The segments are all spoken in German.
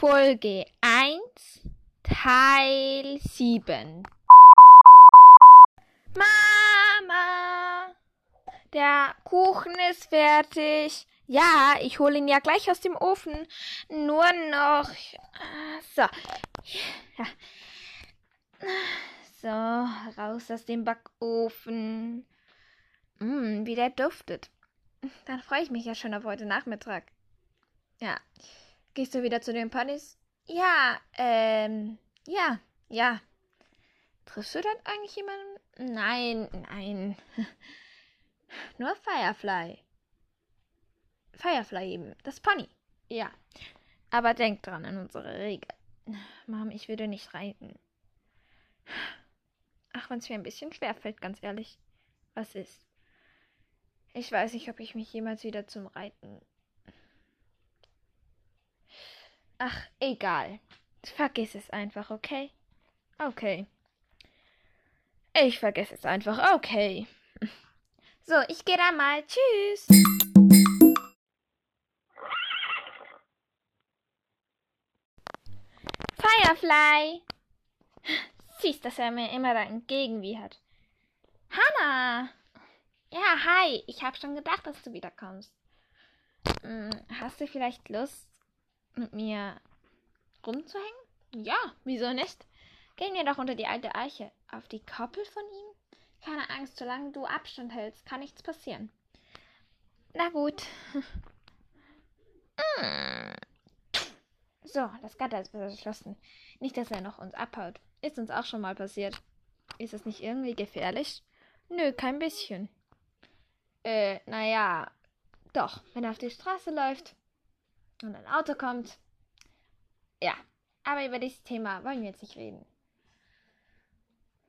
Folge 1, Teil 7. Mama, der Kuchen ist fertig. Ja, ich hole ihn ja gleich aus dem Ofen. Nur noch. So. Ja. So, raus aus dem Backofen. Mm, wie der duftet. Dann freue ich mich ja schon auf heute Nachmittag. Ja. Gehst du wieder zu den Partys? Ja, ähm, ja, ja. Triffst du dann eigentlich jemanden? Nein, nein. Nur Firefly. Firefly eben. Das Pony. Ja. Aber denk dran an unsere Regel. Mom, ich würde nicht reiten. Ach, wenn es mir ein bisschen schwer fällt, ganz ehrlich. Was ist? Ich weiß nicht, ob ich mich jemals wieder zum Reiten. Ach, egal. Vergiss es einfach, okay? Okay. Ich vergesse es einfach, okay. So, ich gehe da mal. Tschüss. Firefly. Siehst, dass er mir immer da entgegenwiehert. Hannah. Ja, hi. Ich habe schon gedacht, dass du wiederkommst. Hm, hast du vielleicht Lust, mit mir rumzuhängen? Ja, wieso nicht? Gehen wir doch unter die alte Eiche. Auf die Koppel von ihm? Keine Angst, solange du Abstand hältst, kann nichts passieren. Na gut. So, das Gatter ist verschlossen. Nicht, dass er noch uns abhaut. Ist uns auch schon mal passiert. Ist es nicht irgendwie gefährlich? Nö, kein bisschen. Äh, naja, doch, wenn er auf die Straße läuft und ein Auto kommt. Ja, aber über dieses Thema wollen wir jetzt nicht reden.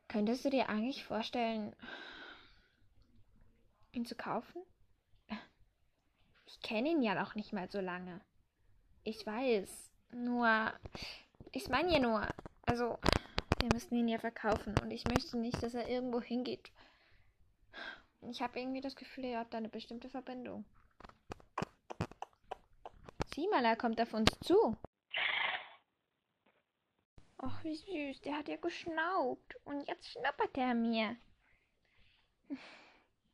Könntest du dir eigentlich vorstellen, ihn zu kaufen? Ich kenne ihn ja noch nicht mal so lange. Ich weiß. Nur, ich meine ja nur, also, wir müssen ihn ja verkaufen und ich möchte nicht, dass er irgendwo hingeht. Ich habe irgendwie das Gefühl, ihr habt eine bestimmte Verbindung. Sieh mal, er kommt auf uns zu. Ach, wie süß, der hat ja geschnaubt. Und jetzt schnuppert er mir.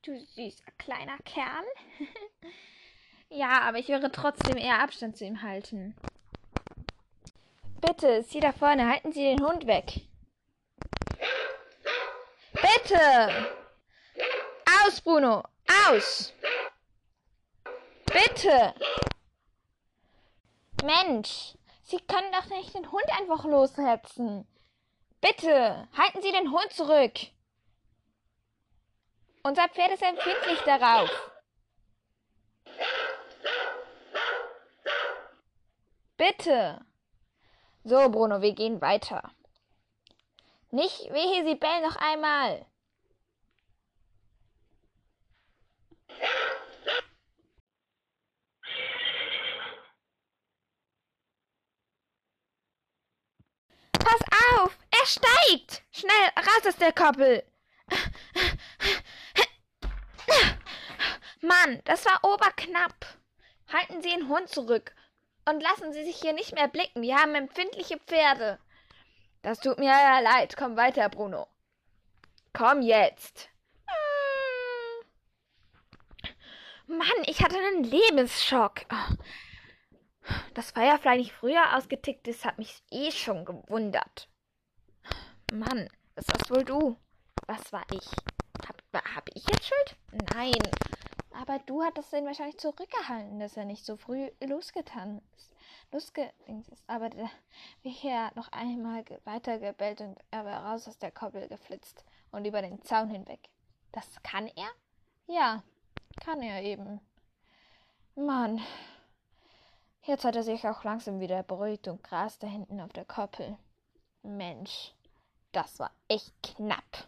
Du süßer kleiner Kerl. ja, aber ich würde trotzdem eher Abstand zu ihm halten. Bitte, Sie da vorne, halten Sie den Hund weg. Bitte! Aus, Bruno! Aus! Bitte! Mensch, Sie können doch nicht den Hund einfach loshetzen. Bitte, halten Sie den Hund zurück. Unser Pferd ist empfindlich darauf. Bitte. So, Bruno, wir gehen weiter. Nicht wehe, Sie bellen noch einmal. Pass auf! Steigt! Schnell, raus aus der Koppel! Mann, das war oberknapp. Halten Sie den Hund zurück und lassen Sie sich hier nicht mehr blicken. Wir haben empfindliche Pferde. Das tut mir ja leid. Komm weiter, Bruno. Komm jetzt. Mann, ich hatte einen Lebensschock. Das Firefly nicht früher ausgetickt ist, hat mich eh schon gewundert. Mann, was warst wohl du? Was war ich? Hab, hab ich jetzt Schuld? Nein. Aber du hattest ihn wahrscheinlich zurückgehalten, dass er nicht so früh losgetan ist. Losgedings ist. Aber der Wicher noch einmal weitergebellt und er war raus aus der Koppel geflitzt und über den Zaun hinweg. Das kann er? Ja, kann er eben. Mann. Jetzt hat er sich auch langsam wieder beruhigt und grast da hinten auf der Koppel. Mensch, das war echt knapp.